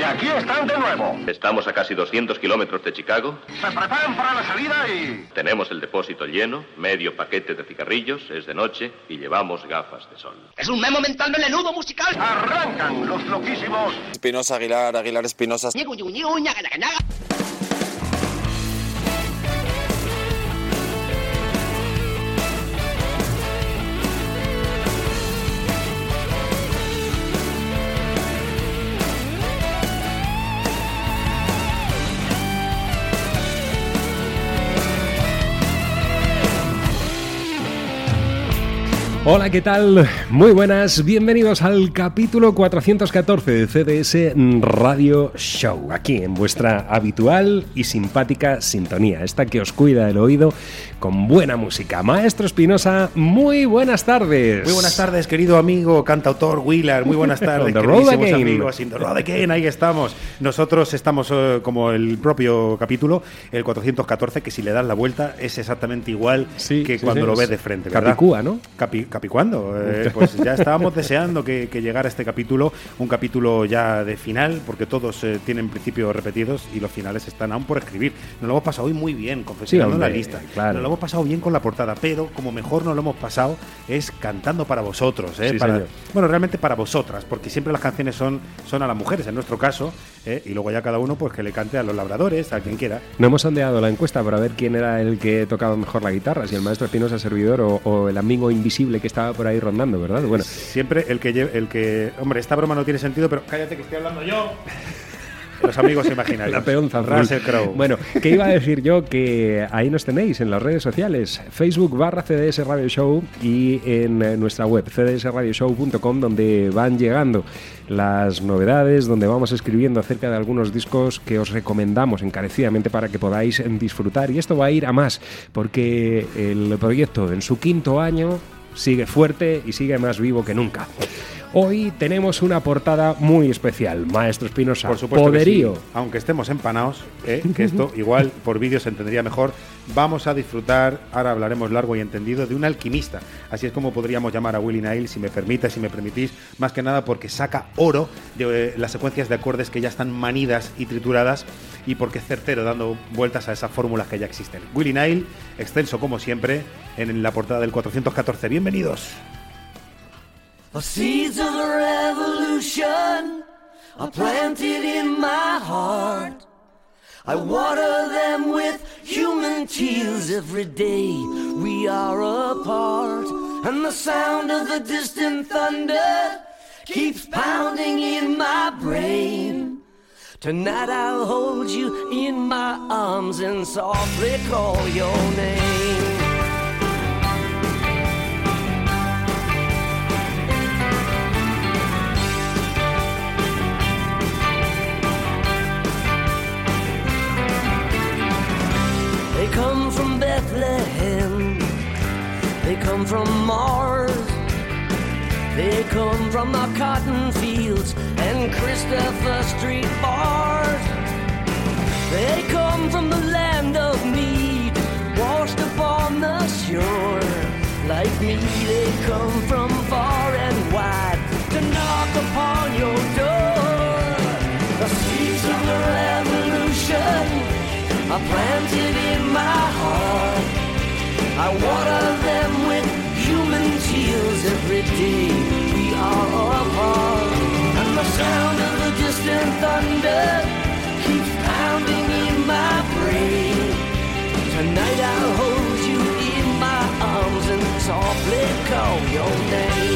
Y aquí están de nuevo. Estamos a casi 200 kilómetros de Chicago. Se preparan para la salida y... Tenemos el depósito lleno, medio paquete de cigarrillos, es de noche y llevamos gafas de sol. Es un memo mental melenudo musical. Arrancan los loquísimos. Espinosa Aguilar, Aguilar Espinosa. Hola, ¿qué tal? Muy buenas, bienvenidos al capítulo 414 de CDS Radio Show, aquí en vuestra habitual y simpática sintonía, esta que os cuida el oído con buena música. Maestro Espinosa, muy buenas tardes. Muy buenas tardes, querido amigo cantautor Willard. Muy buenas tardes, again. amigos. In the road again, ahí estamos. Nosotros estamos eh, como el propio capítulo, el 414, que si le das la vuelta es exactamente igual Sí, que sí, cuando sí, lo es ves de frente, ¿verdad? Capicúa, ¿no? Capi, ¿Capicuándo? Eh, pues ya estábamos deseando que, que llegara este capítulo, un capítulo ya de final, porque todos eh, tienen principios repetidos y los finales están aún por escribir. Nos lo hemos pasado hoy muy bien, confesionando la lista. claro. Nos lo hemos pasado bien con la portada, pero como mejor nos lo hemos pasado es cantando para vosotros, ¿eh? Sí, Para- bueno, realmente para vosotras, porque siempre las canciones son, son a las mujeres, en nuestro caso, ¿eh? y luego ya cada uno pues que le cante a los labradores, a quien quiera. No hemos sondeado la encuesta para ver quién era el que tocaba mejor la guitarra, si el maestro Espinosa servidor o, o el amigo invisible que estaba por ahí rondando, ¿verdad? Bueno, Siempre el que lleve, el que. Hombre, esta broma no tiene sentido, pero cállate que estoy hablando yo. Los amigos imaginarios. La peonza. Russell Crowe. Bueno, ¿qué iba a decir yo? Que ahí nos tenéis en las redes sociales, Facebook barra CDS Radio Show y en eh, nuestra web cdsradioshow.com donde van llegando las novedades, donde vamos escribiendo acerca de algunos discos que os recomendamos encarecidamente para que podáis disfrutar. Y esto va a ir a más, porque el proyecto en su quinto año sigue fuerte y sigue más vivo que nunca. Hoy tenemos una portada muy especial, Maestro Espinosa. Por supuesto Poderío. que sí. Aunque estemos empanados, ¿eh? que esto igual por vídeo se entendería mejor, vamos a disfrutar, ahora hablaremos largo y entendido, de un alquimista. Así es como podríamos llamar a Willie Nile, si me permite, si me permitís, más que nada porque saca oro de eh, las secuencias de acordes que ya están manidas y trituradas y porque es certero dando vueltas a esas fórmulas que ya existen. Willie Nile, extenso como siempre, en la portada del 414. Bienvenidos. The seeds of the revolution are planted in my heart. I water them with human tears every day. We are apart, and the sound of the distant thunder keeps pounding in my brain. Tonight I'll hold you in my arms and softly call your name. Come from Bethlehem. They come from Mars. They come from the cotton fields and Christopher Street bars. They come from the land of need, washed upon the shore. Like me, they come from planted in my heart. I water them with human tears every day. We are apart, and the sound of the distant thunder keeps pounding in my brain. Tonight I'll hold you in my arms and softly call your name.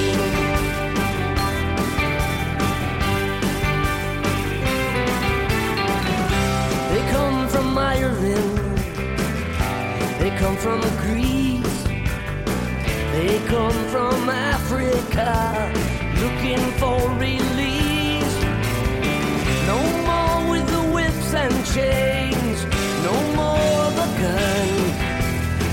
Come from Greece. They come from Africa looking for release. No more with the whips and chains. No more the gun.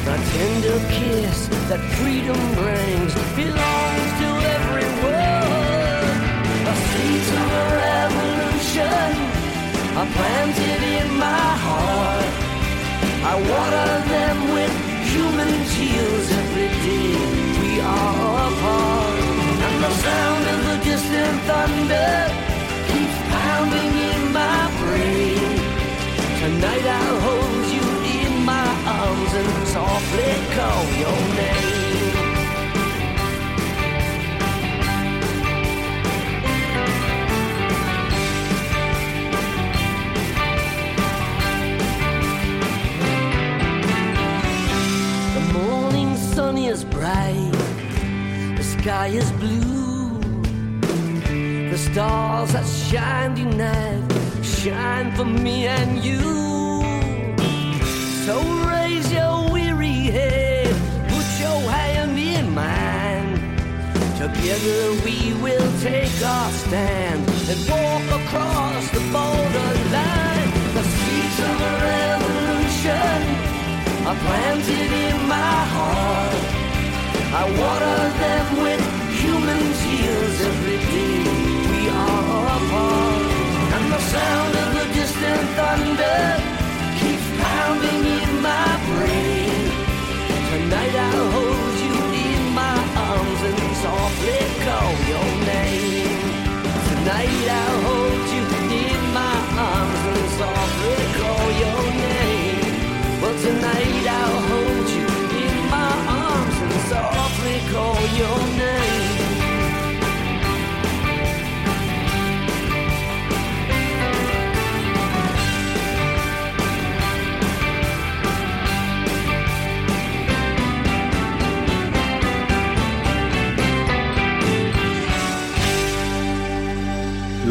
The tender kiss that freedom brings belongs to everyone. The seeds of a revolution are planted in my heart. I water them with human tears every day. We are apart, and the sound of the distant thunder keeps pounding in my brain. Tonight I'll hold you in my arms and softly call your name. Sky is blue. The stars that shine tonight shine for me and you. So raise your weary head, put your hand in mine. Together we will take our stand and walk across the borderline. The seeds of a revolution are planted in my heart. I water them with human tears every day we are apart. And the sound of the distant thunder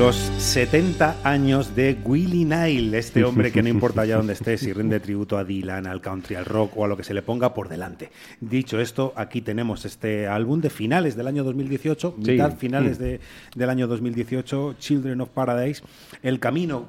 Los 70 años de Willie Nile, este hombre que no importa ya dónde esté, si rinde tributo a Dylan, al country, al rock o a lo que se le ponga por delante. Dicho esto, aquí tenemos este álbum de finales del año 2018, Sí. mitad finales Mm. de- del año 2018, Children of Paradise, El Camino.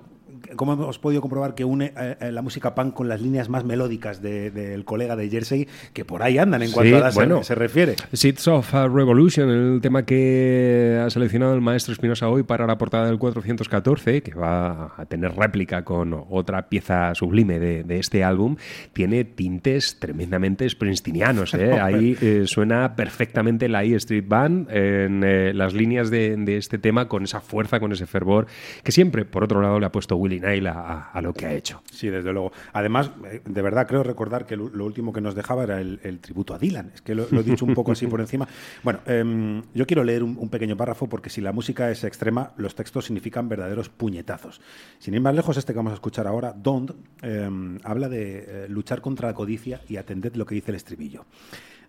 Como hemos podido comprobar que une eh, eh, la música punk con las líneas más melódicas de- del colega de Jersey, que por ahí andan en cuanto Sí, a edad se- bueno. se refiere. Seeds of a Revolution, el tema que ha seleccionado el maestro Espinosa hoy para la portada del 414, que va a tener réplica con otra pieza sublime de, de este álbum, tiene tintes tremendamente springsteenianos. ¿eh? Ahí eh, suena perfectamente la E Street Band en eh, las líneas de, de este tema con esa fuerza, con ese fervor, que siempre, por otro lado, le ha puesto Willie Nile a, lo que ha hecho. Sí, desde luego. Además, eh, de verdad creo recordar que lo, último que nos dejaba era el, tributo a Dylan. Es que lo, he dicho un poco así por encima. Bueno, em, yo quiero leer un, un pequeño párrafo porque si la música es extrema, los textos significan verdaderos puñetazos. Sin ir más lejos, este que vamos a escuchar ahora, Don't, em, habla de eh, luchar contra la codicia y atended lo que dice el estribillo.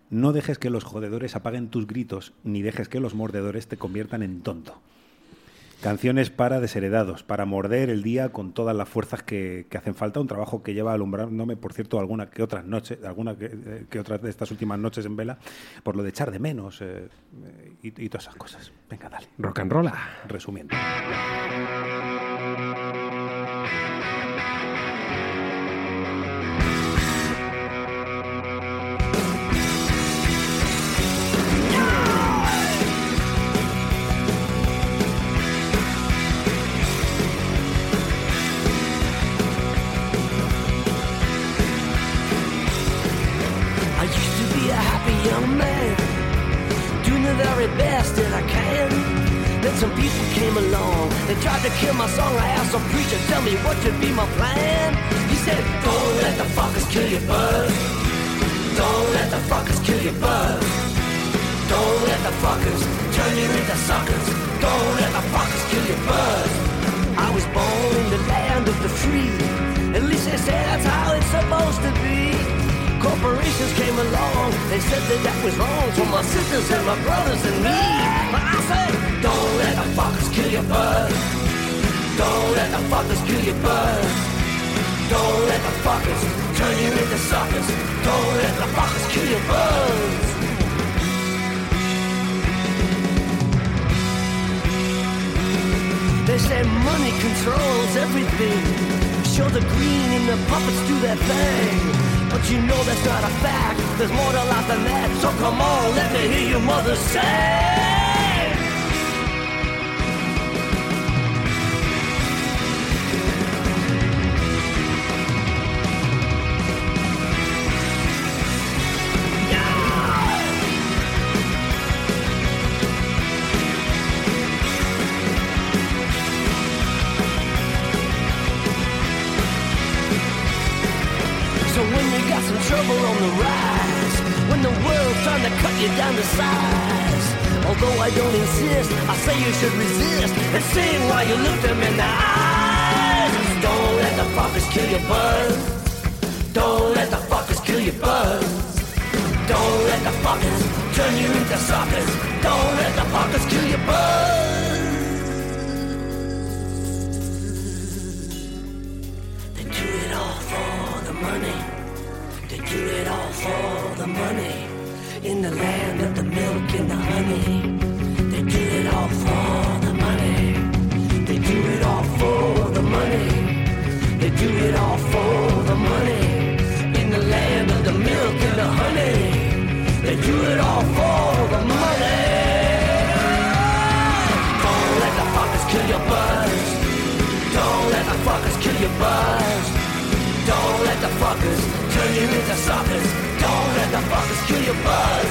No dejes que los jodedores apaguen tus gritos, ni dejes que los mordedores te conviertan en tonto. Canciones para desheredados, para morder el día con todas las fuerzas que, que hacen falta. Un trabajo que lleva alumbrándome, por cierto, alguna que otras noches, alguna que, eh, que otras de estas últimas noches en vela, por lo de echar de menos eh, y, y todas esas cosas. Venga, dale. Rock and roll. Resumiendo. Young man, doing the very best that I can. Then some people came along, they tried to kill my song. I asked some preacher, tell me what should be my plan. He said, Don't let the fuckers kill your buzz. Don't let the fuckers kill your buzz. Don't let the fuckers turn you into suckers. Don't let the fuckers kill your buzz. I was born in the land of the free. At least they say that's how it's supposed to be. Corporations came along, they said that that was wrong for my sisters and my brothers and me. But I said, don't let the fuckers kill your buzz. Don't let the fuckers kill your buzz. Don't let the fuckers turn you into suckers. Don't let the fuckers kill your buzz. They say money controls everything. Show the green and the puppets do their thing. But you know that's not a fact. There's more to life than that. So come on, let me hear your mother say. Size, although I don't insist, I say you should resist and sing while you look them in the eyes. Don't let the fuckers kill your buzz. Don't let the fuckers kill your buzz. Don't let the fuckers turn you into suckers. Don't let the fuckers kill your buzz. They do it all for the money. They do it all for the money. In the land of the milk and the honey. They do it all for the money. They do it all for the money. They do it all for the money. In the land of the milk and the honey. They do it all for the money. Don't let the fuckers kill your buzz. Don't let the fuckers kill your buzz. Don't let the fuckers turn you into suckers. Don't let the fuckers kill your buzz.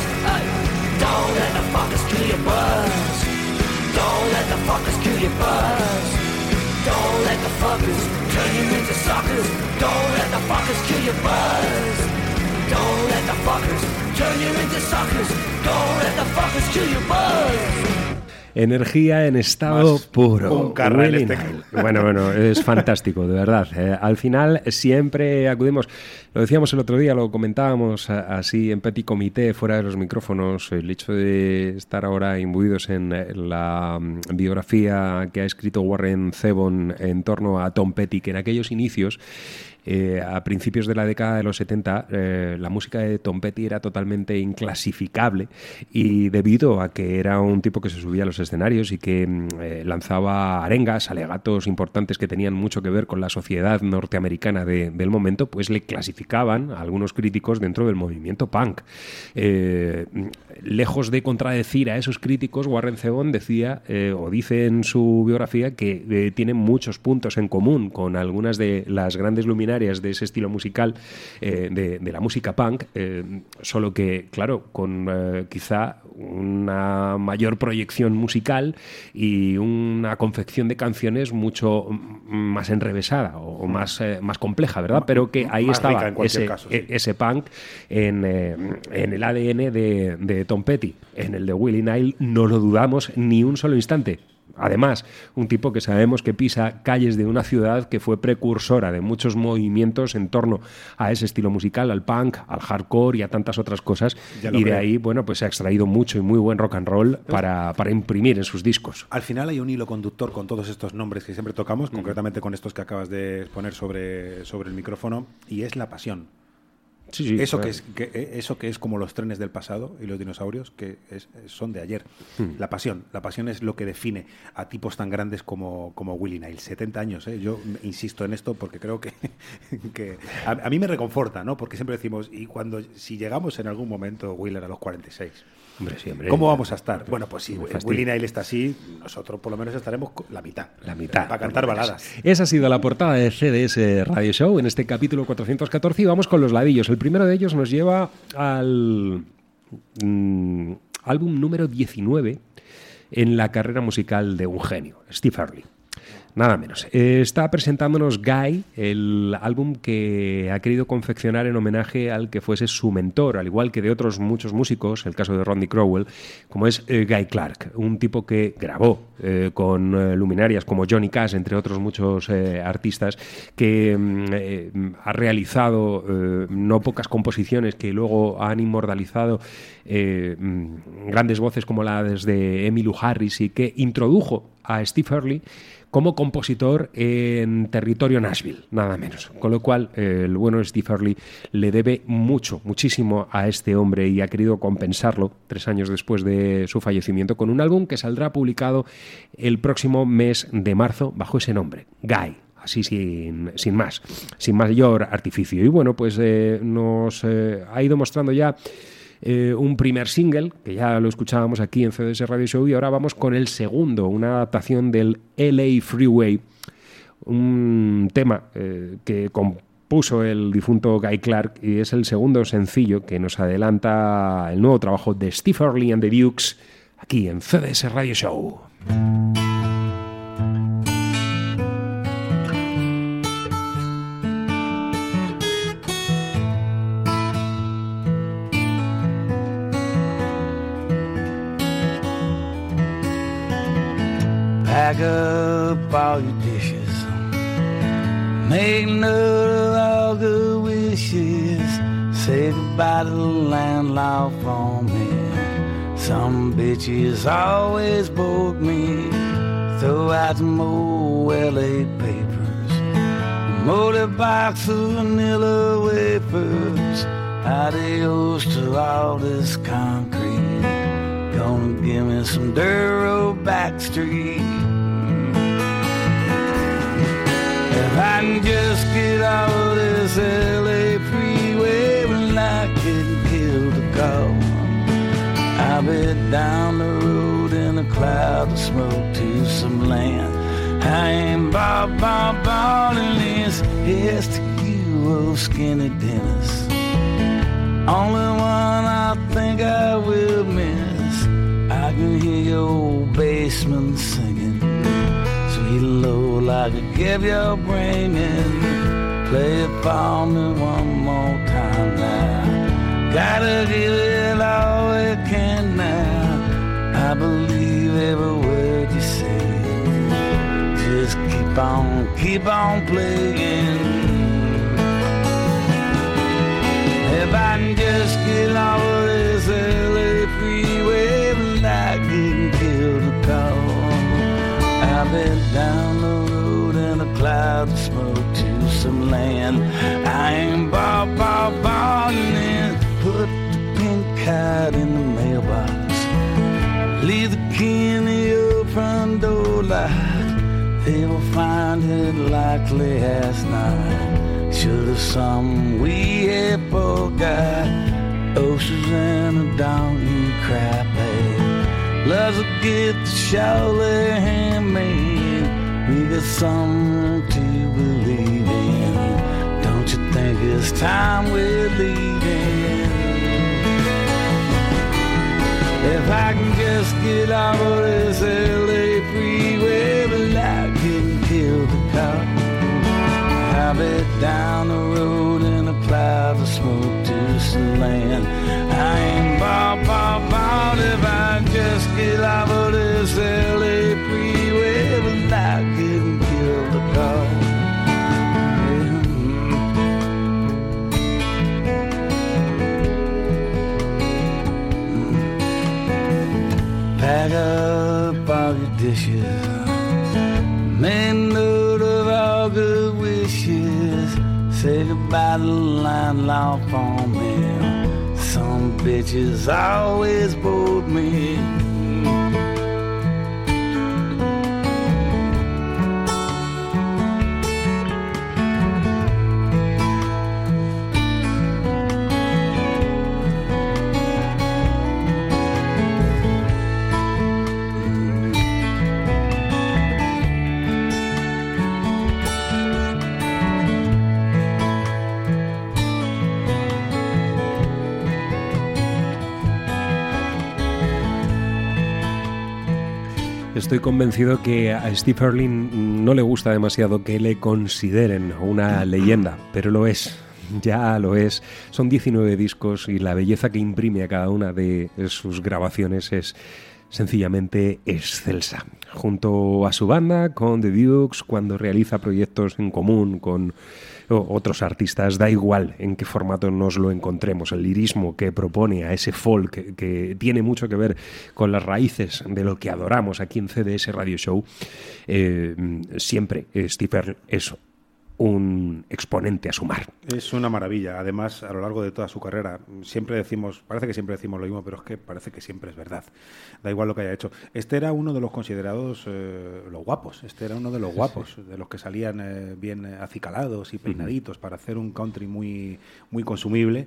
Don't let the fuckers kill your buzz. Don't let the fuckers kill your buzz. Don't let the fuckers turn you into suckers. Don't let the fuckers kill your buzz. Don't let the fuckers turn you into suckers. Don't let the fuckers kill your buzz. Energía en estado Más puro. Willie este. Bueno, bueno, es fantástico, de verdad. Eh, al final siempre acudimos, lo decíamos el otro día, lo comentábamos a- así en petit comité, fuera de los micrófonos, el hecho de estar ahora imbuidos en eh, la mm, biografía que ha escrito Warren Zevon en torno a Tom Petty, que en aquellos inicios eh, a principios de la década de los 70 eh, la música de Tom Petty era totalmente inclasificable y debido a que era un tipo que se subía a los escenarios y que mm, eh, lanzaba arengas, alegatos importantes que tenían mucho que ver con la sociedad norteamericana de- del momento, pues le clasificaban a algunos críticos dentro del movimiento punk. Lejos de contradecir a esos críticos, Warren Zevon decía o dice en su biografía que tiene muchos puntos en común con algunas de las grandes luminarias de ese estilo musical, eh, de, de la música punk, eh, solo que, claro, con eh, quizá una mayor proyección musical y una confección de canciones mucho mm, más enrevesada o, o más, más compleja, ¿verdad? Pero que ahí Más estaba en ese, caso, sí. e- ese punk en, en el ADN de, de Tom Petty. En el de Willie Nile no lo dudamos ni un solo instante. Además, un tipo que sabemos que pisa calles de una ciudad que fue precursora de muchos movimientos en torno a ese estilo musical, al punk, al hardcore y a tantas otras cosas. Y de ahí, bueno, pues se ha extraído mucho y muy buen rock and roll para, para imprimir en sus discos. Al final hay un hilo conductor con todos estos nombres que siempre tocamos, concretamente con estos que acabas de poner sobre, sobre el micrófono, y es la pasión. Sí, sí, eso, que es, que, eh, eso que es como los trenes del pasado y los dinosaurios, que es- son de ayer. Hmm. La pasión. La pasión es lo que define a tipos tan grandes como, como Willie Nile. 70 años, ¿eh? yo insisto en esto porque creo que, que a, a mí me reconforta, ¿no? Porque siempre decimos, y cuando si llegamos en algún momento, Wheeler, a los 46, Hombre, sí, hombre. ¿cómo vamos a estar? Bueno, pues fastidio. Willie Nile está así, nosotros por lo menos estaremos la mitad. La mitad. Para cantar baladas. Esa ha sido la portada de CDS Radio Show en este capítulo 414 y vamos con los ladillos. El primero de ellos nos lleva al mm, álbum número 19 en la carrera musical de un genio, Steve Early. Nada menos. Eh, está presentándonos Guy, el álbum que ha querido confeccionar en homenaje al que fuese su mentor, al igual que de otros muchos músicos, el caso de Rodney Crowell, como es eh, Guy Clark, un tipo que grabó eh, con luminarias como Johnny Cash, entre otros muchos artistas, que mm, ha realizado no pocas composiciones que luego han inmortalizado mm, grandes voces como las de Emmylou Harris y que introdujo a Steve Early como compositor en territorio Nashville, nada menos. Con lo cual, el bueno Steve Early le debe mucho, muchísimo a este hombre y ha querido compensarlo tres años después de su fallecimiento con un álbum que saldrá publicado el próximo mes de marzo bajo ese nombre, Guy así sin, sin más, sin mayor artificio. Y bueno, pues eh, nos eh, ha ido mostrando ya eh, un primer single, que ya lo escuchábamos aquí en CDS Radio Show, y ahora vamos con el segundo, una adaptación del LA Freeway, un tema eh, que compuso el difunto Guy Clark y es el segundo sencillo que nos adelanta el nuevo trabajo de Steve Early and the Dukes aquí en CDS Radio Show. Pack up all your dishes. Make note of all good wishes. Say goodbye to the landlord for me. Some bitches always bore me. Throw out the old LA papers. Motorbikes of vanilla wafers. Adios to all this concrete. Gonna give me some dirt back street. Can just get out of this LA freeway when I can kill the call. I'll be down the road in a cloud of smoke to some land. I ain't Bob Bob Bob in this. Here's to you, old skinny Dennis. Only one I think I will miss. I can hear your old basement singing. Sweet I could give your brain bringing. Play it for me one more time now. Gotta give it all it can now. I believe every word you say. Just keep on, keep on playing. If I can just get off of this LA freeway and I can kill the call. I've been down cloud of smoke to some land. I ain't bought, bought, and then put the pink card in the mailbox. Leave the key in the front door locked. They will find it likely as not. Should have some we had forgot. Oceans and a donkey crap. Hey, loves a gift their handmade. We got something to believe in. Don't you think it's time we're leaving? If I can just get out of this LA freeway, but I can kill the cop. I'll be down the road in a cloud of smoke to some land. I ain't bob, bob, bob if I just get out of this LA freeway, but I can kill the cop. Me. Some bitches always bored me. Estoy convencido que a Steve Erling no le gusta demasiado que le consideren una leyenda, pero lo es. Ya lo es. Son 19 discos y la belleza que imprime a cada una de sus grabaciones es sencillamente excelsa. Junto a su banda, con The Dukes, cuando realiza proyectos en común con otros artistas, da igual en qué formato nos lo encontremos. El lirismo que propone a ese folk que, tiene mucho que ver con las raíces de lo que adoramos aquí en CDS Radio Show, eh, siempre Earle es un exponente a sumar. Es una maravilla. Además, a lo largo de toda su carrera, siempre decimos, parece que siempre decimos lo mismo, pero es que parece que siempre es verdad. Da igual lo que haya hecho. Este era uno de los considerados eh, los guapos. Este era uno de los guapos, de los que salían eh, bien acicalados y peinaditos para hacer un country muy, muy consumible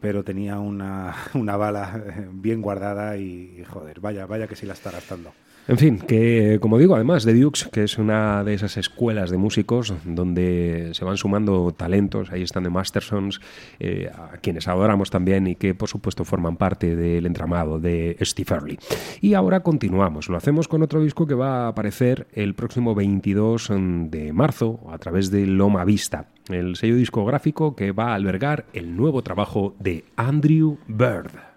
pero tenía una, una bala eh, bien guardada y, y, joder, vaya, vaya que sí la está gastando. En fin, que como digo, además de Dukes, que es una de esas escuelas de músicos donde se van sumando talentos, ahí están de Mastersons, eh, a quienes adoramos también y que por supuesto forman parte del entramado de Steve Early. Y ahora continuamos, lo hacemos con otro disco que va a aparecer el próximo 22 de marzo a través de Loma Vista, el sello discográfico que va a albergar el nuevo trabajo de Andrew Bird.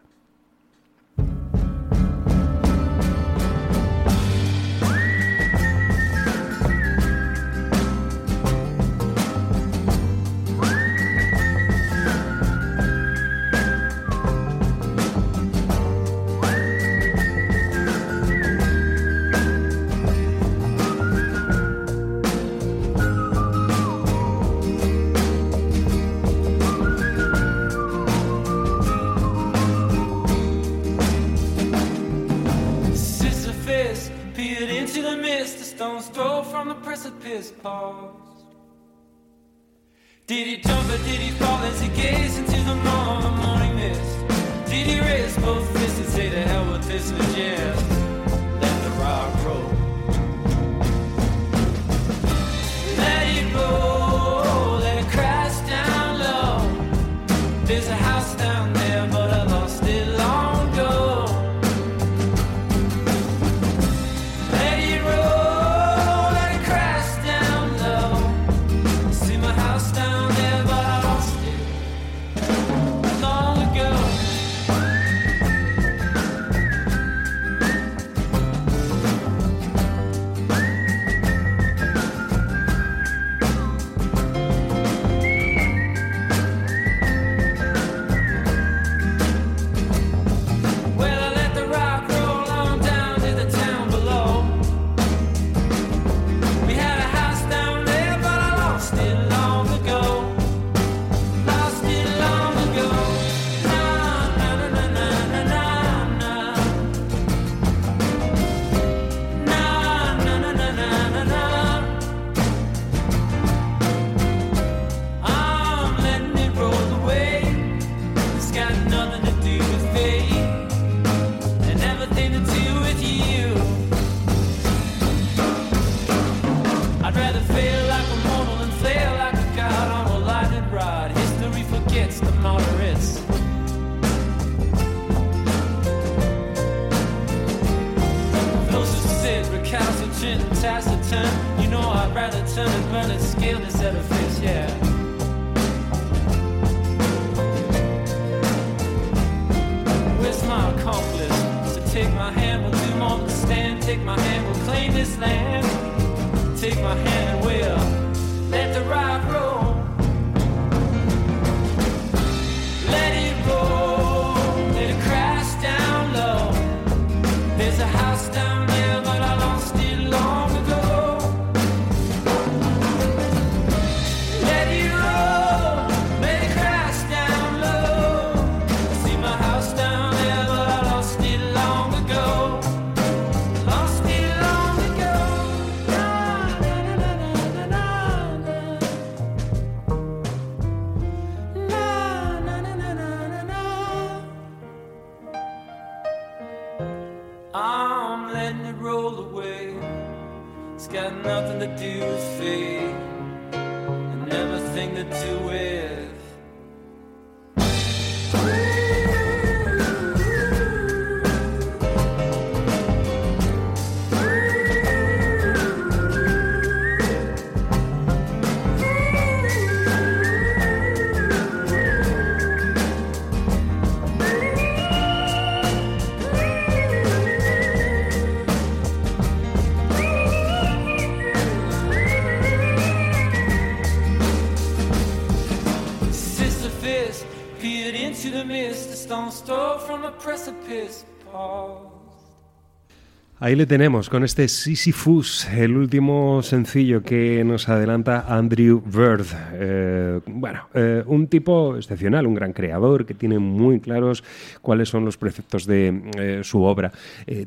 Ahí le tenemos con este Sisyphus, el último sencillo que nos adelanta Andrew Bird. Eh, bueno, eh, un tipo excepcional, un gran creador que tiene muy claros cuáles son los preceptos de eh, su obra,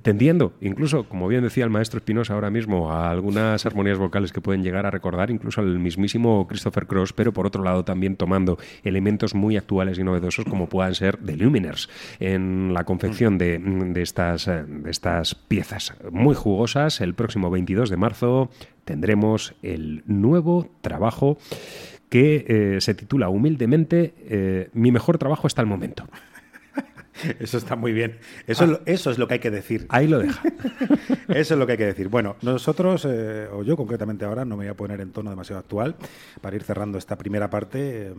tendiendo incluso, como bien decía el maestro Espinosa ahora mismo, a algunas armonías vocales que pueden llegar a recordar incluso al mismísimo Christopher Cross, pero por otro lado también tomando elementos muy actuales y novedosos como puedan ser The Luminers en la confección de, estas, de estas piezas muy jugosas. El próximo 22 de marzo tendremos el nuevo trabajo que eh, se titula humildemente eh, Mi mejor trabajo hasta el momento. Eso está muy bien. Eso, es lo, eso es lo que hay que decir. Ahí lo deja. Eso es lo que hay que decir. Bueno, nosotros, eh, o yo concretamente ahora, no me voy a poner en tono demasiado actual, para ir cerrando esta primera parte, eh,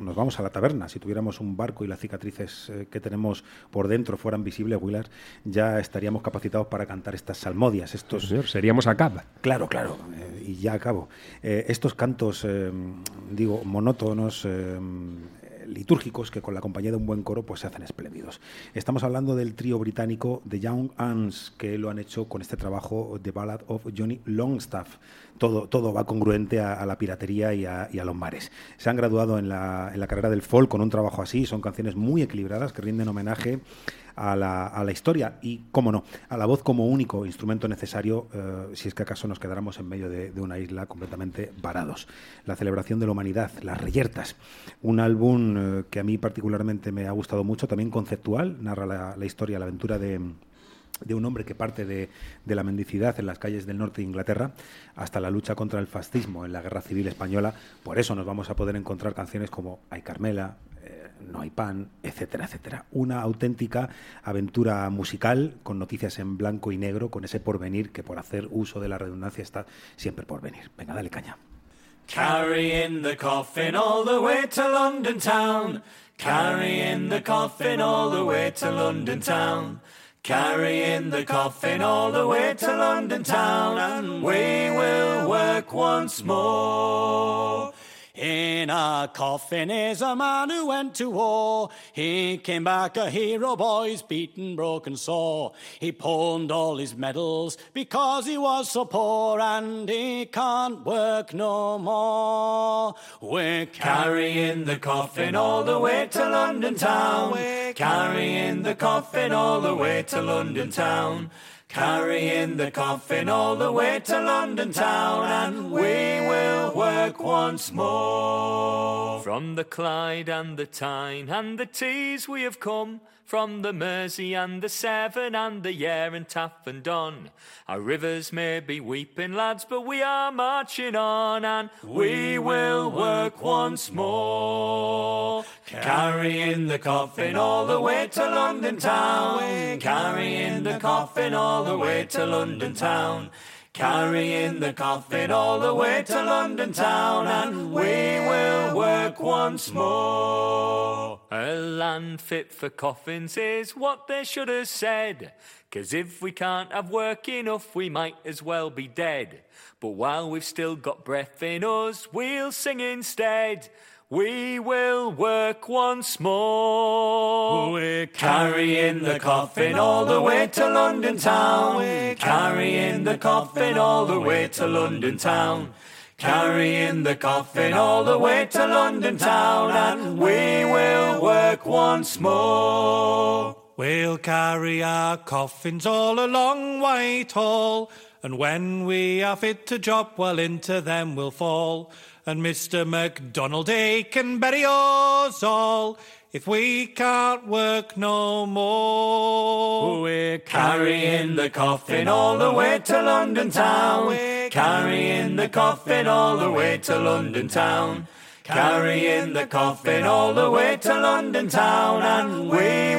nos vamos a la taberna. Si tuviéramos un barco y las cicatrices eh, que tenemos por dentro fueran visibles, Willard, ya estaríamos capacitados para cantar estas salmodias, estos... Señor, seríamos ACAB. Claro, claro, eh, y ya acabo. Estos cantos, eh, digo, monótonos, eh, litúrgicos que con la compañía de un buen coro pues se hacen espléndidos. Estamos hablando del trío británico The Young Uns que lo han hecho con este trabajo The Ballad of Johnny Longstaff. Todo, todo va congruente a, a la piratería y a, y a, los mares. Se han graduado en la, en la carrera del folk con un trabajo así, son canciones muy equilibradas que rinden homenaje a la, a la historia y, cómo no, a la voz como único instrumento necesario eh, si es que acaso nos quedáramos en medio de, una isla completamente varados. La celebración de la humanidad, Las Reyertas, un álbum eh, que a mí particularmente me ha gustado mucho, también conceptual, narra la, la historia, la aventura de de un hombre que parte de, de, la mendicidad en las calles del norte de Inglaterra hasta la lucha contra el fascismo en la guerra civil española. Por eso nos vamos a poder encontrar canciones como Hay Carmela, No hay pan, etcétera, etcétera. Una auténtica aventura musical con noticias en blanco y negro, con ese porvenir que por hacer uso de la redundancia está siempre por venir. Venga, dale caña. Carrying the coffin all the way to London town. Carrying the coffin all the way to London town. Carrying the coffin all the way to London town, and we will work once more. In a coffin is a man who went to war. He came back a hero, boys, beaten, broken, sore. He pawned all his medals because he was so poor and he can't work no more. We're carrying the coffin all the way to London town. We're carrying the coffin all the way to London town. Carrying the coffin all the way to London town, and we will work once more. From the Clyde and the Tyne and the Tees we have come, from the Mersey and the Severn and the Yare and Taff and Don. Our rivers may be weeping, lads, but we are marching on, and we will work once more. Carrying the coffin all the way to London town, carrying the coffin all the way to London town. Carrying the coffin all the way to London town, and we will work once more. A land fit for coffins is what they should have said. Cause if we can't have work enough, we might as well be dead. But while we've still got breath in us, we'll sing instead. We will work once more. We're carrying the coffin all the way to London town. We're carrying the coffin all the way to London town. Carrying the coffin all the way to London town, and we will work once more. We'll carry our coffins all a long way tall, and when we are fit to drop, well into them we'll fall. And Mr. MacDonald, he can bury us all if we can't work no more. We're carrying the coffin all the way to London town. We're carrying the coffin all the way to London town. Carrying the coffin all the way to London town, and we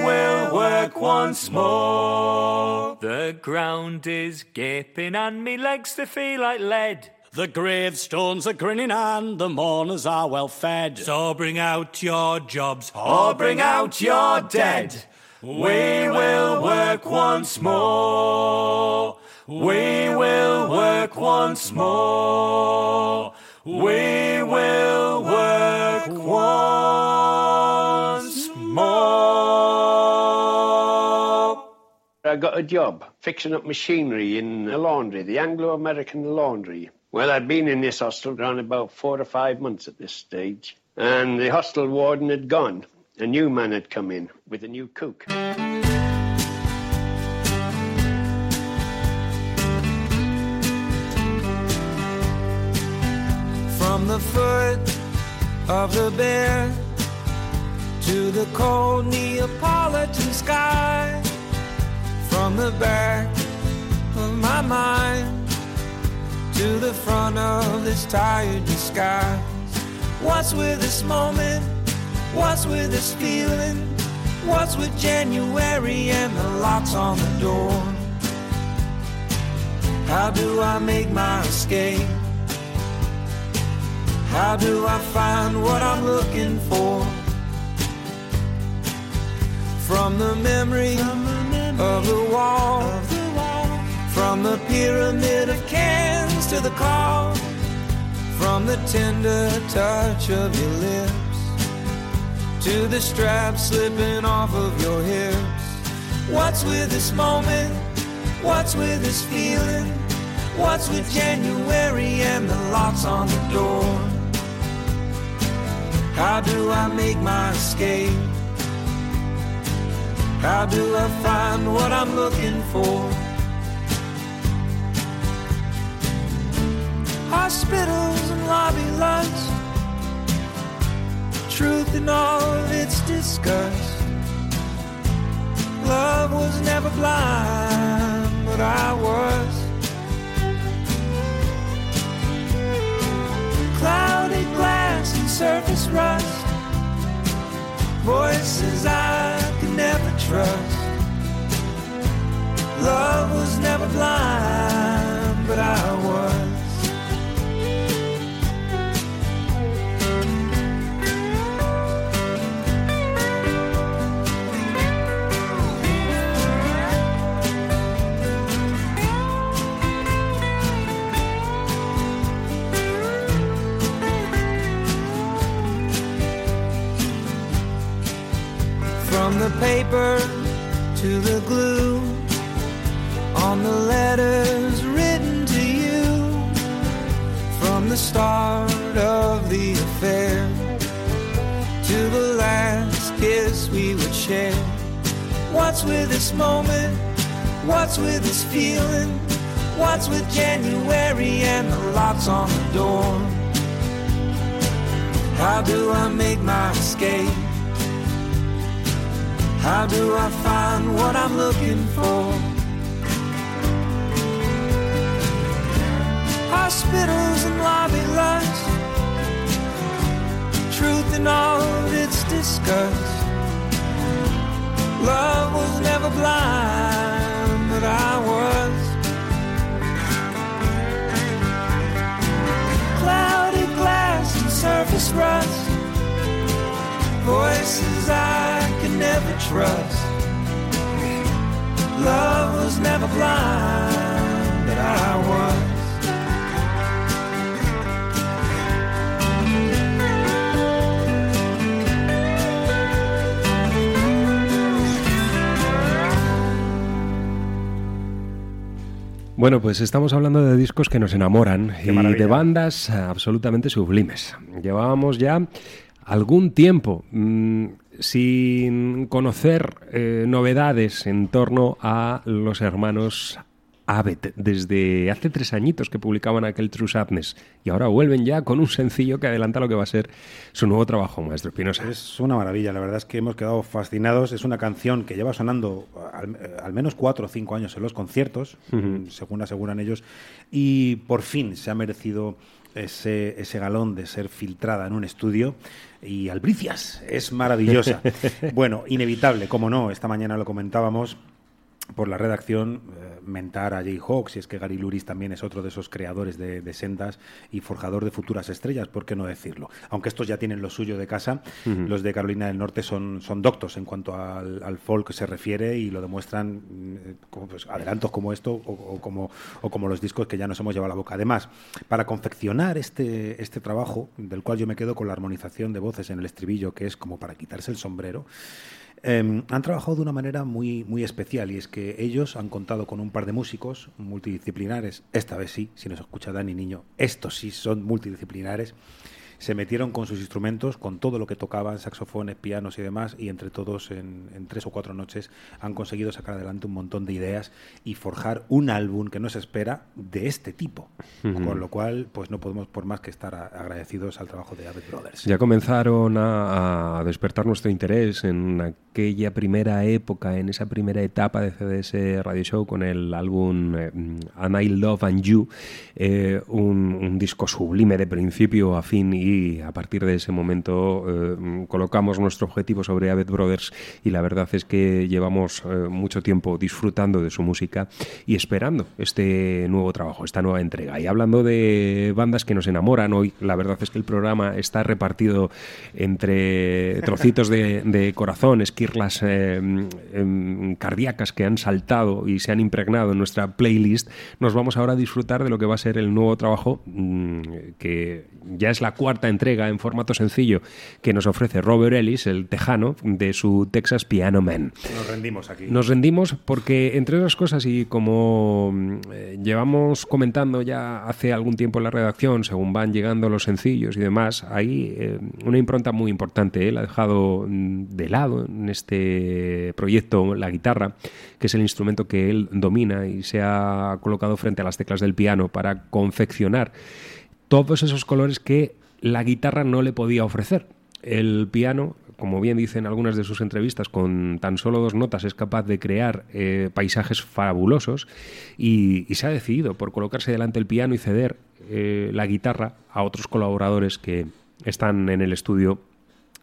will work once more. The ground is gaping, and me legs they feel like lead. The gravestones are grinning and the mourners are well fed. So bring out your jobs or bring out your dead. We will work once more. We will work once more. We will work once more. I got a job fixing up machinery in a laundry, the Anglo American Laundry. Well, I'd been in this hostel around about four or five months at this stage, and the hostel warden had gone. A new man had come in with a new cook. From the foot of the bear to the cold Neapolitan sky, from the back of my mind to the front of this tired disguise. What's with this moment? What's with this feeling? What's with January and the locks on the door? How do I make my escape? How do I find what I'm looking for? From the memory of the wall, from the pyramid of cans to the call, from the tender touch of your lips to the strap slipping off of your hips. What's with this moment? What's with this feeling? What's with January and the locks on the door? How do I make my escape? How do I find what I'm looking for? Hospitals and lobby lights, truth in all of its disgust. Love was never blind, but I was. Clouded glass and surface rust. Voices I could never trust. Love was never blind, but I was. The paper to the glue on the letters written to you from the start of the affair to the last kiss we would share. What's with this moment? What's with this feeling? What's with January and the locks on the door? How do I make my escape? How do I find what I'm looking for? Hospitals and lobby lights, truth in all its disgust. Love was never blind, but I was. Clouded glass and surface rust voices I could never trust. Love was never blind, but I was. Bueno, pues estamos hablando de discos que nos enamoran y maravilla. de bandas absolutamente sublimes. Llevábamos ya algún tiempo mm, sin conocer eh, novedades en torno a los hermanos Abbott desde hace tres añitos que publicaban aquel True Sadness y ahora vuelven ya con un sencillo que adelanta lo que va a ser su nuevo trabajo, Maestro Espinosa. Es una maravilla, la verdad es que hemos quedado fascinados. Es una canción que lleva sonando al, eh, al menos cuatro o cinco años en los conciertos, Ujú. según aseguran ellos, y por fin se ha merecido ese, ese galón de ser filtrada en un estudio. Y albricias, es maravillosa. bueno, inevitable, como no, esta mañana lo comentábamos por la redacción, eh, mentar a Jay Hawks, y es que Gary Luris también es otro de esos creadores de, de sendas y forjador de futuras estrellas, ¿por qué no decirlo? Aunque estos ya tienen lo suyo de casa, los de Carolina del Norte son, son doctos en cuanto al, al folk se refiere y lo demuestran mm, como, pues, adelantos como esto o, o como, o como los discos que ya nos hemos llevado a la boca. Además, para confeccionar este, este trabajo, del cual yo me quedo con la armonización de voces en el estribillo, que es como para quitarse el sombrero, eh, han trabajado de una manera muy, muy especial y es que ellos han contado con un par de músicos multidisciplinares, esta vez sí, si nos escucha Dani Niño, estos sí son multidisciplinares, se metieron con sus instrumentos, con todo lo que tocaban, saxofones, pianos y demás, y entre todos en, en tres o cuatro noches han conseguido sacar adelante un montón de ideas y forjar un álbum que no se espera de este tipo. Con lo cual, pues no podemos por más que estar a- agradecidos al trabajo de Abbott Brothers. Ya comenzaron a, a despertar nuestro interés en aquella primera época, en esa primera etapa de CDS Radio Show con el álbum eh, And I Love and You, eh, un, un disco sublime de principio a fin y a partir de ese momento eh, colocamos nuestro objetivo sobre Abbott Brothers y la verdad es que llevamos eh, mucho tiempo disfrutando de su música y esperando este nuevo trabajo, esta nueva entrega. Y hablando de bandas que nos enamoran hoy, la verdad es que el programa está repartido entre trocitos de, de corazón, esquirlas eh, em, cardíacas que han saltado y se han impregnado en nuestra playlist. Nos vamos ahora a disfrutar de lo que va a ser el nuevo trabajo, mm, que ya es la cuarta cuarta entrega en formato sencillo que nos ofrece Robert Ellis, el tejano, de su Texas Piano Man. Nos rendimos aquí. Nos rendimos porque, entre otras cosas, y como mm, eh, llevamos comentando ya hace algún tiempo en la redacción, según van llegando los sencillos y demás, hay eh, una impronta muy importante. Él ha dejado mm, de lado en este proyecto la guitarra, que es el instrumento que él domina y se ha colocado frente a las teclas del piano para confeccionar todos esos colores que la guitarra no le podía ofrecer. El piano, como bien dice en algunas de sus entrevistas, con tan solo dos notas es capaz de crear eh, paisajes fabulosos y, se ha decidido por colocarse delante del piano y ceder eh, la guitarra a otros colaboradores que están en el estudio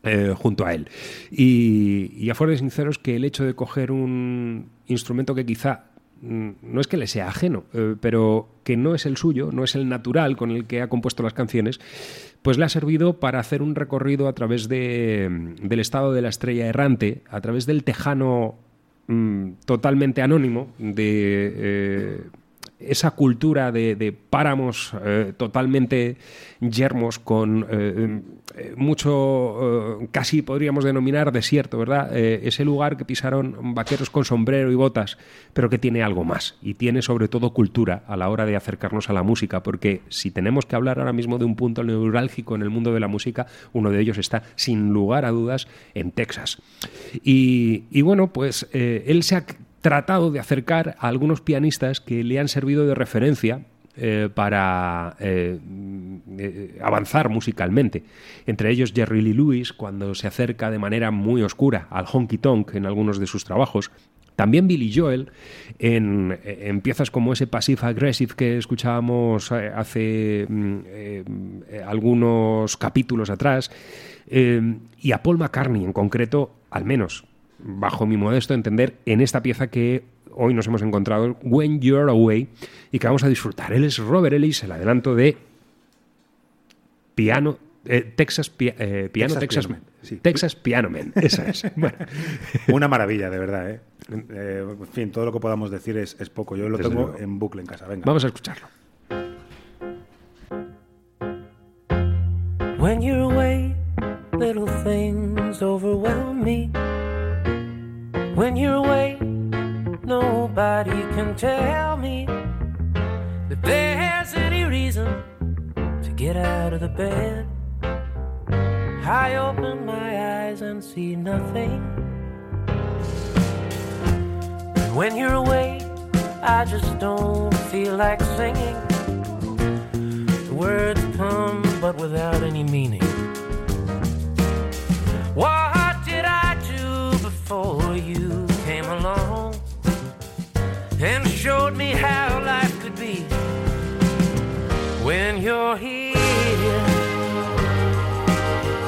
eh, junto a él. Y, a fuera de sinceros que el hecho de coger un instrumento que quizá mm, no es que le sea ajeno, pero que no es el suyo, no es el natural con el que ha compuesto las canciones, pues le ha servido para hacer un recorrido a través de, del estado de la estrella errante, a través del tejano mm, totalmente anónimo, de eh, esa cultura de, páramos eh, totalmente yermos con eh, eh, mucho, casi podríamos denominar desierto, ¿verdad? Ese lugar que pisaron vaqueros con sombrero y botas, pero que tiene algo más y tiene sobre todo cultura a la hora de acercarnos a la música, porque si tenemos que hablar ahora mismo de un punto neurálgico en el mundo de la música, uno de ellos está sin lugar a dudas en Texas. Y, y bueno, pues él se ha tratado de acercar a algunos pianistas que le han servido de referencia eh, para eh, eh, avanzar musicalmente. Entre ellos Jerry Lee Lewis, cuando se acerca de manera muy oscura al honky tonk en algunos de sus trabajos. También Billy Joel en, en piezas como ese Passive Aggressive que escuchábamos hace mm, algunos capítulos atrás. y a Paul McCartney en concreto, al menos bajo mi modesto entender, en esta pieza que hoy nos hemos encontrado, When You're Away, y que vamos a disfrutar. Él es Robert Ellis, el adelanto de Piano, eh, Texas, Pia- eh, Piano Texas Texas, Piano Man, sí. Texas Piano Man, esa es. Bueno, Una maravilla, de verdad, ¿eh? Eh, En fin, todo lo que podamos decir es, es poco. Yo lo Desde tengo luego. en bucle en casa. Venga. vamos a escucharlo. When you're away, little things overwhelm me. When you're away, nobody can tell me that there's any reason to get out of the bed. I open my eyes and see nothing. And when you're away, I just don't feel like singing. The words come, but without any meaning. What did I do before you came along and showed me how life could be? When you're here,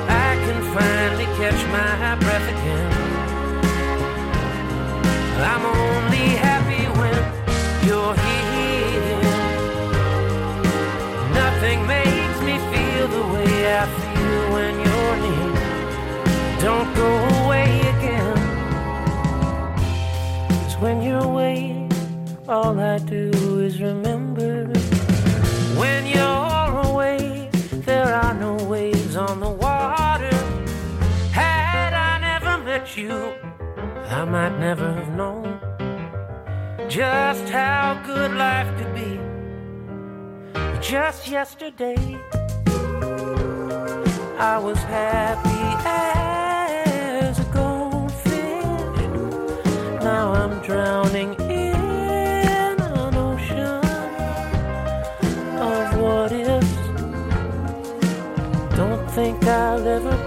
I can finally catch my breath again. I'm only all I do is remember. When you're away, there are no waves on the water. Had I never met you, I might never have known just how good life could be. Just yesterday, I was happy as a goldfish. Now I'm drowning think I'll ever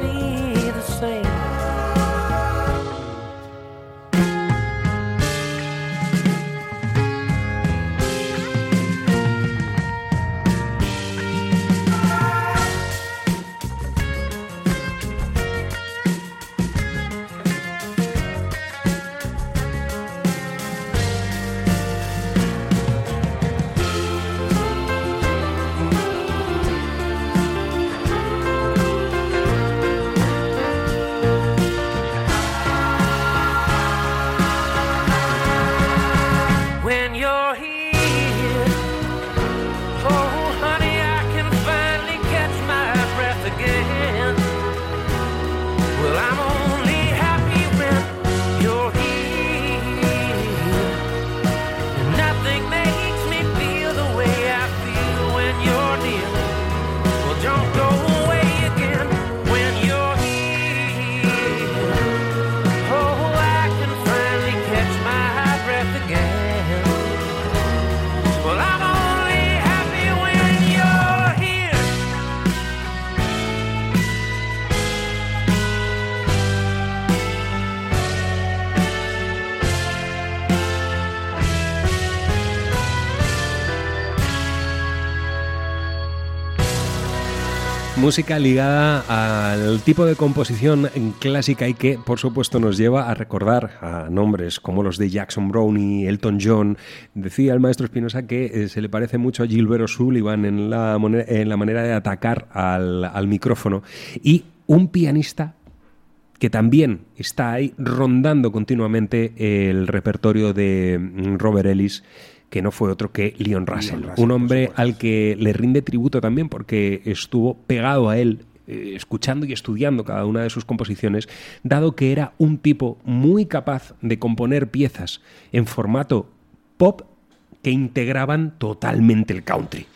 Música ligada al tipo de composición clásica y que, por supuesto, nos lleva a recordar a nombres como los de Jackson Brown y Elton John. Decía el maestro Espinosa que eh, se le parece mucho a Gilbert O'Sullivan en la, en la manera de atacar al, al micrófono. Y un pianista que también está ahí rondando continuamente el repertorio de mm, Robert Ellis, que no fue otro que Leon Russell, Russell, un hombre al que le rinde tributo también porque estuvo pegado a él eh, escuchando y estudiando cada una de sus composiciones, dado que era un tipo muy capaz de componer piezas en formato pop que integraban totalmente el country.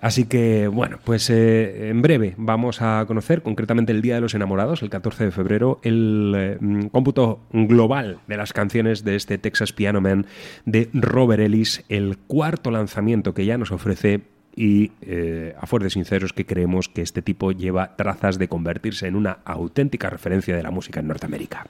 Así que, bueno, pues eh, en breve vamos a conocer concretamente el Día de los Enamorados, el 14 de febrero, el eh, cómputo global de las canciones de este Texas Piano Man de Robert Ellis, el cuarto lanzamiento que ya nos ofrece y eh, a fuertes sinceros que creemos que este tipo lleva trazas de convertirse en una auténtica referencia de la música en Norteamérica.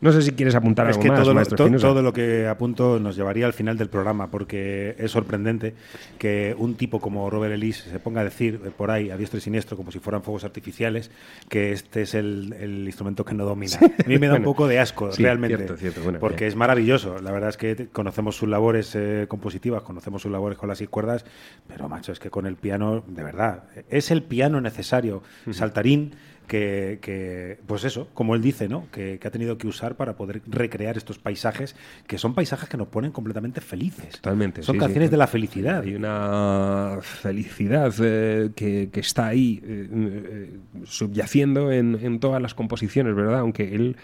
No sé si quieres apuntar Es algo que más, todo, lo, to- todo lo que apunto nos llevaría al final del programa, porque es sorprendente que un tipo como Robert Ellis se ponga a decir por ahí, a diestro y siniestro, como si fueran fuegos artificiales, que este es el, el instrumento que no domina. A mí me da un poco de asco, sí, realmente. cierto, cierto, bueno, porque bien. es maravilloso. La verdad es que conocemos sus labores eh, compositivas, conocemos sus labores con las seis cuerdas, pero macho, es que con el piano, de verdad, es el piano necesario, saltarín. Que, que, pues eso, como él dice, ¿no? Que, que ha tenido que usar para poder recrear estos paisajes, que son paisajes que nos ponen completamente felices. Totalmente. Son sí, canciones sí. de la felicidad. Hay una felicidad eh, que, que está ahí eh, eh, subyaciendo en, en todas las composiciones, ¿verdad? Aunque él,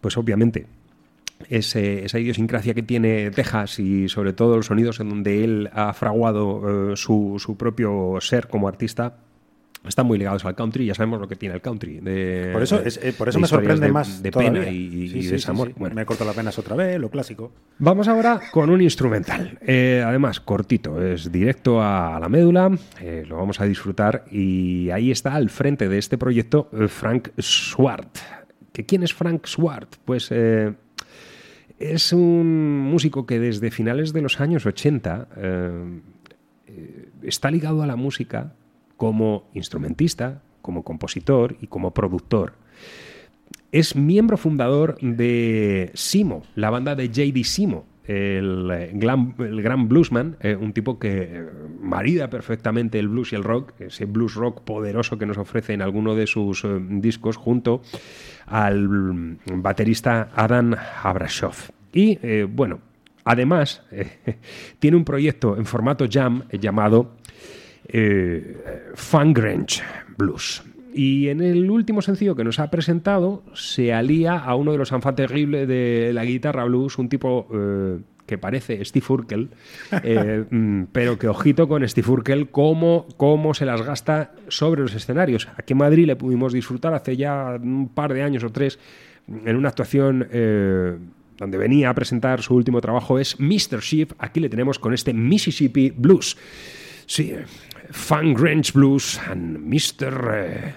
pues obviamente, ese- esa idiosincrasia que tiene Texas y sobre todo los sonidos en donde él ha fraguado eh, su, su propio ser como artista. Están muy ligados al country, ya sabemos lo que tiene el country. de- Por eso, es- eh, por eso me sorprende de- más de todavía. pena y, y Sí, sí, sí, desamor. sí. Bueno. Me corto las venas otra vez, lo clásico. Vamos ahora con un instrumental. Eh, además, cortito, es directo a la médula, eh, lo vamos a disfrutar y ahí está al frente de este proyecto Frank Swart. ¿Que ¿Quién es Frank Swart? Pues es un músico que desde finales de los años 80 eh, eh, está ligado a la música como instrumentista, como compositor y como productor. Es miembro fundador de Simo, la banda de J.D. Simo, el, eh, el gran bluesman, eh, un tipo que eh, marida perfectamente el blues y el rock, ese blues rock poderoso que nos ofrece en alguno de sus discos, junto al mm, baterista Adam Abrashoff. Y bueno, además tiene un proyecto en formato jam llamado eh, Fun Grange Blues. Y en el último sencillo que nos ha presentado se alía a uno de los enfants terribles de la guitarra blues, un tipo eh, que parece Steve Urkel, eh, mm, pero que ojito con Steve Urkel, cómo, cómo se las gasta sobre los escenarios. Aquí en Madrid le pudimos disfrutar hace ya un par de años o tres en una actuación eh, donde venía a presentar su último trabajo, es Mr. Sheep. Aquí le tenemos con este Mississippi Blues. Sí, eh, Fun Grange Blues and Mr. eh,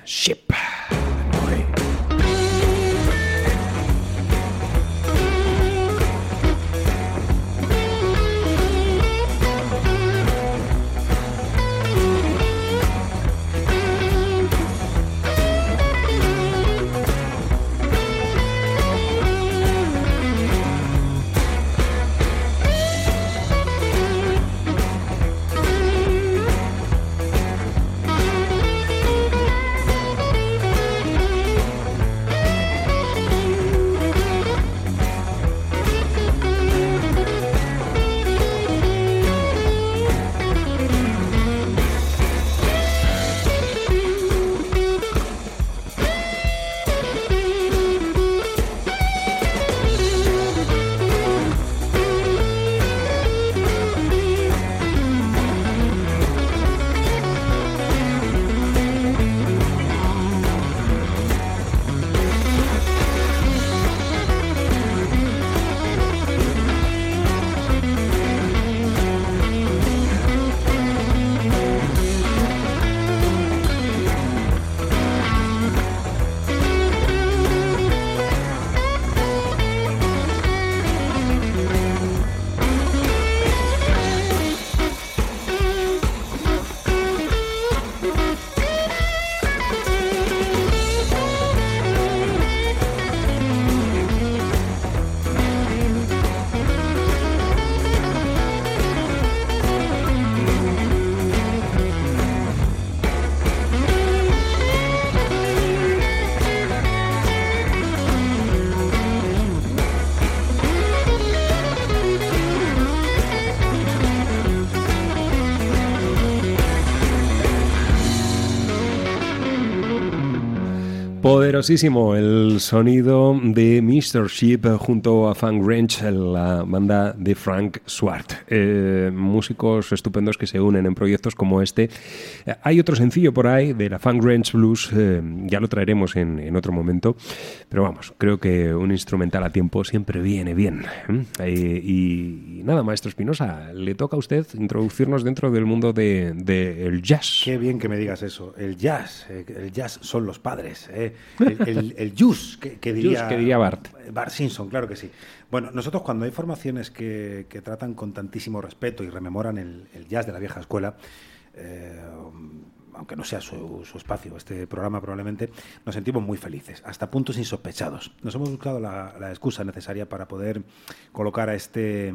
Boy. Poderosísimo el sonido de Mr. Sheep junto a Funk Ranch, la banda de Frank Swart. Eh, músicos estupendos que se unen en proyectos como este. Eh, hay otro sencillo por ahí de la Funk Ranch Blues, eh, ya lo traeremos en, en otro momento, pero vamos, creo que un instrumental a tiempo siempre viene bien. ¿eh? y, y nada, maestro Espinosa, le toca a usted introducirnos dentro del mundo del de, el jazz. Qué bien que me digas eso. El jazz, eh, el jazz son los padres. eh. El, el, el jus, que, que diría, que diría Bart. Bart Simpson, claro que sí. Bueno, nosotros cuando hay formaciones que, que tratan con tantísimo respeto y rememoran el, el jazz de la vieja escuela, eh, aunque no sea su, su, espacio, este programa probablemente, nos sentimos muy felices, hasta puntos insospechados. Nos hemos buscado la, la excusa necesaria para poder colocar a este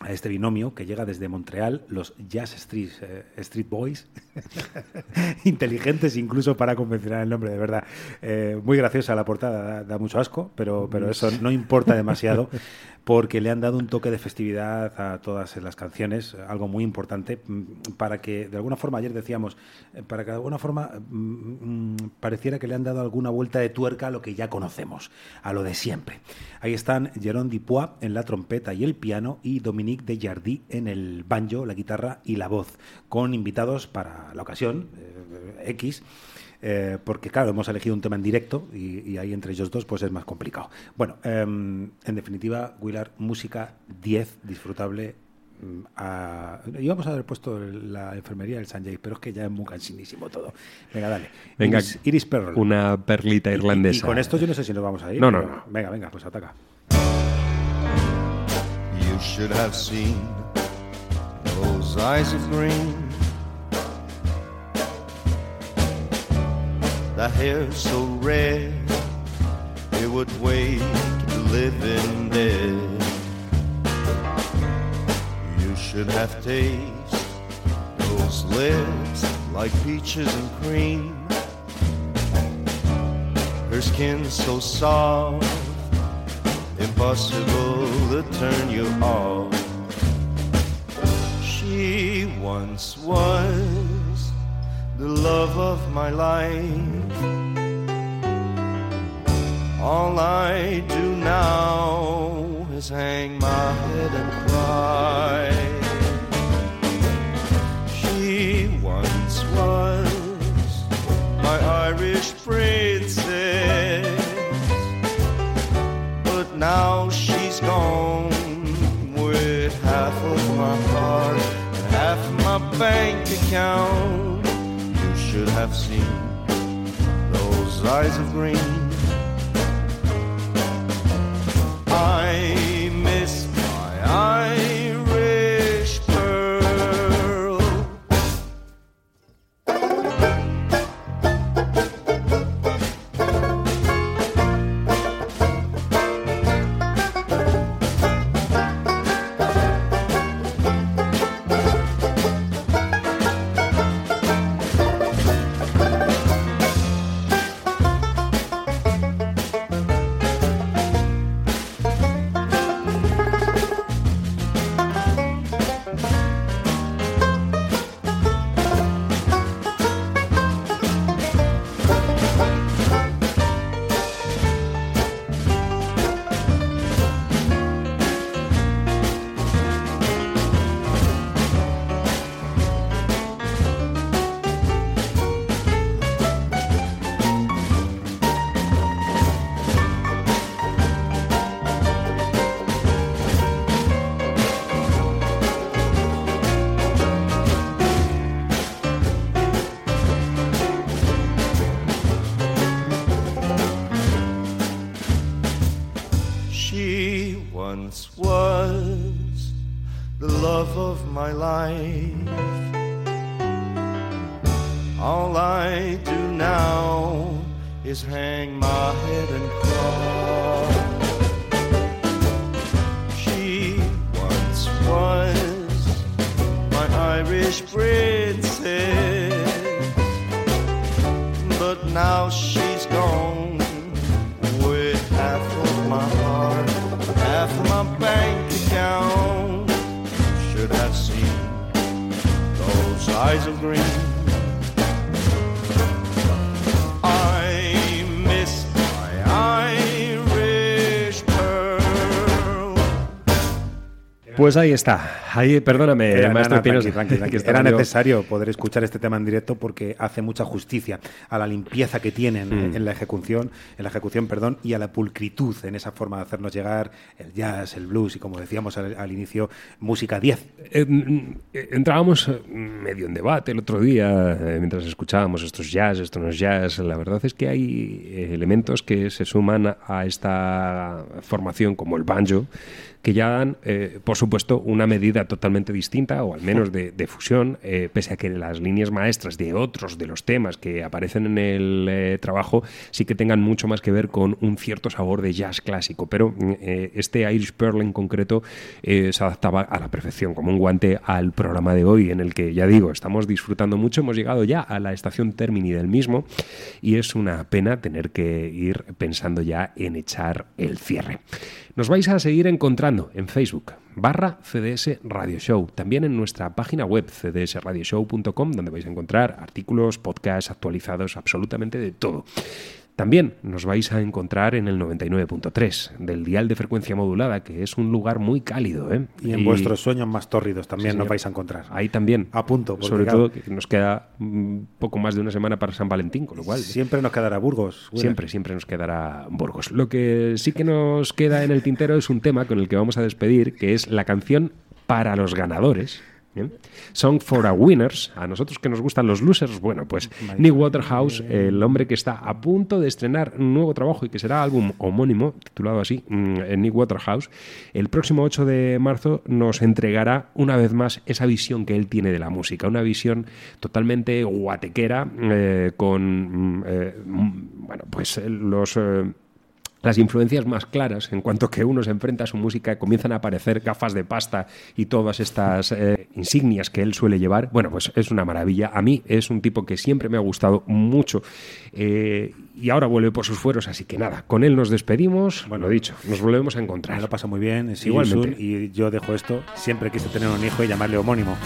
a este binomio que llega desde Montreal, los Jazz Street, eh, Street Boys, inteligentes incluso para convencionar el nombre, de verdad. Eh, muy graciosa la portada, da, mucho asco, pero, pero eso no importa demasiado porque le han dado un toque de festividad a todas las canciones, algo muy importante para que, de alguna forma, ayer decíamos, eh, para que de alguna forma mmm, pareciera que le han dado alguna vuelta de tuerca a lo que ya conocemos, a lo de siempre. Ahí están Jérôme Dupois en la trompeta y el piano y Dominique de Jardí en el banjo, la guitarra y la voz, con invitados para la ocasión, eh, X. Eh, porque claro, hemos elegido un tema en directo y, y, ahí entre ellos dos pues es más complicado. Bueno, eh, en definitiva, Willard, música 10, disfrutable. mm, A... Íbamos a haber puesto la enfermería del Sanjay, pero es que ya es muy cansinísimo todo. Venga, dale. Venga, Iris, Iris. Una perlita irlandesa. Y, y, con esto yo no sé si nos vamos a ir. No, no, no. Venga, venga, pues ataca. You should have seen those eyes of green. That hair so red, it would wake the living dead. You should have tasted those lips like peaches and cream. Her skin so soft, impossible to turn you off. She once was the love of my life. All I do now is hang my head and cry. She once was my Irish princess, now she's gone with half of my heart and half my bank account. You should have seen those eyes of green. I miss my Irish Pues ahí está. Ahí, perdóname, Era, maestro nada, tranqui, tranqui, Era necesario poder escuchar este tema en directo porque hace mucha justicia a la limpieza que tienen Mm. en la ejecución, en la ejecución, perdón, y a la pulcritud en esa forma de hacernos llegar el jazz, el blues y como decíamos al, al inicio, música 10. Eh, mm, eh, entrábamos eh, medio en debate el otro día eh, mientras escuchábamos estos jazz, estos no jazz. La verdad es que hay elementos que se suman a esta formación como el banjo que ya dan, eh, por supuesto, una medida totalmente distinta, o al menos de, fusión, eh, pese a que las líneas maestras de otros de los temas que aparecen en el eh, trabajo sí que tengan mucho más que ver con un cierto sabor de jazz clásico. Pero mm, este Irish Pearl en concreto se adaptaba a la perfección, como un guante al programa de hoy, en el que, ya digo, estamos disfrutando mucho. Hemos llegado ya a la estación termini del mismo y es una pena tener que ir pensando ya en echar el cierre. Nos vais a seguir encontrando en Facebook barra CDS Radio Show, también en nuestra página web cdsradioshow.com donde vais a encontrar artículos, podcasts actualizados, absolutamente de todo. También nos vais a encontrar en el 99.3 del dial de frecuencia modulada, que es un lugar muy cálido. ¿eh? Y en vuestros sueños más tórridos también Sí, nos vais a encontrar. Ahí también. A punto. Sobre claro, todo que nos queda mm, poco más de una semana para San Valentín, con lo cual Siempre nos quedará Burgos. Siempre, siempre nos quedará Burgos. Lo que sí que nos queda en el tintero es un tema con el que vamos a despedir, que es la canción para los ganadores. ¿Bien? Song for a Winners. A nosotros que nos gustan los losers, bueno, pues Nick Waterhouse, el hombre que está a punto de estrenar un nuevo trabajo y que será álbum homónimo, titulado así, mm, en Nick Waterhouse, el próximo 8 de marzo nos entregará una vez más esa visión que él tiene de la música, una visión totalmente guatequera, eh, con, mm, eh, mm, bueno, pues eh, los... eh, las influencias más claras en cuanto que uno se enfrenta a su música comienzan a aparecer gafas de pasta y todas estas eh, insignias que él suele llevar. Bueno, pues es una maravilla. A mí es un tipo que siempre me ha gustado mucho eh, y ahora vuelve por sus fueros, así que nada, con él nos despedimos. Bueno, dicho, nos volvemos a encontrar. Me lo pasa muy bien. you Igualmente. Y yo dejo esto. Siempre quise tener un hijo y llamarle homónimo.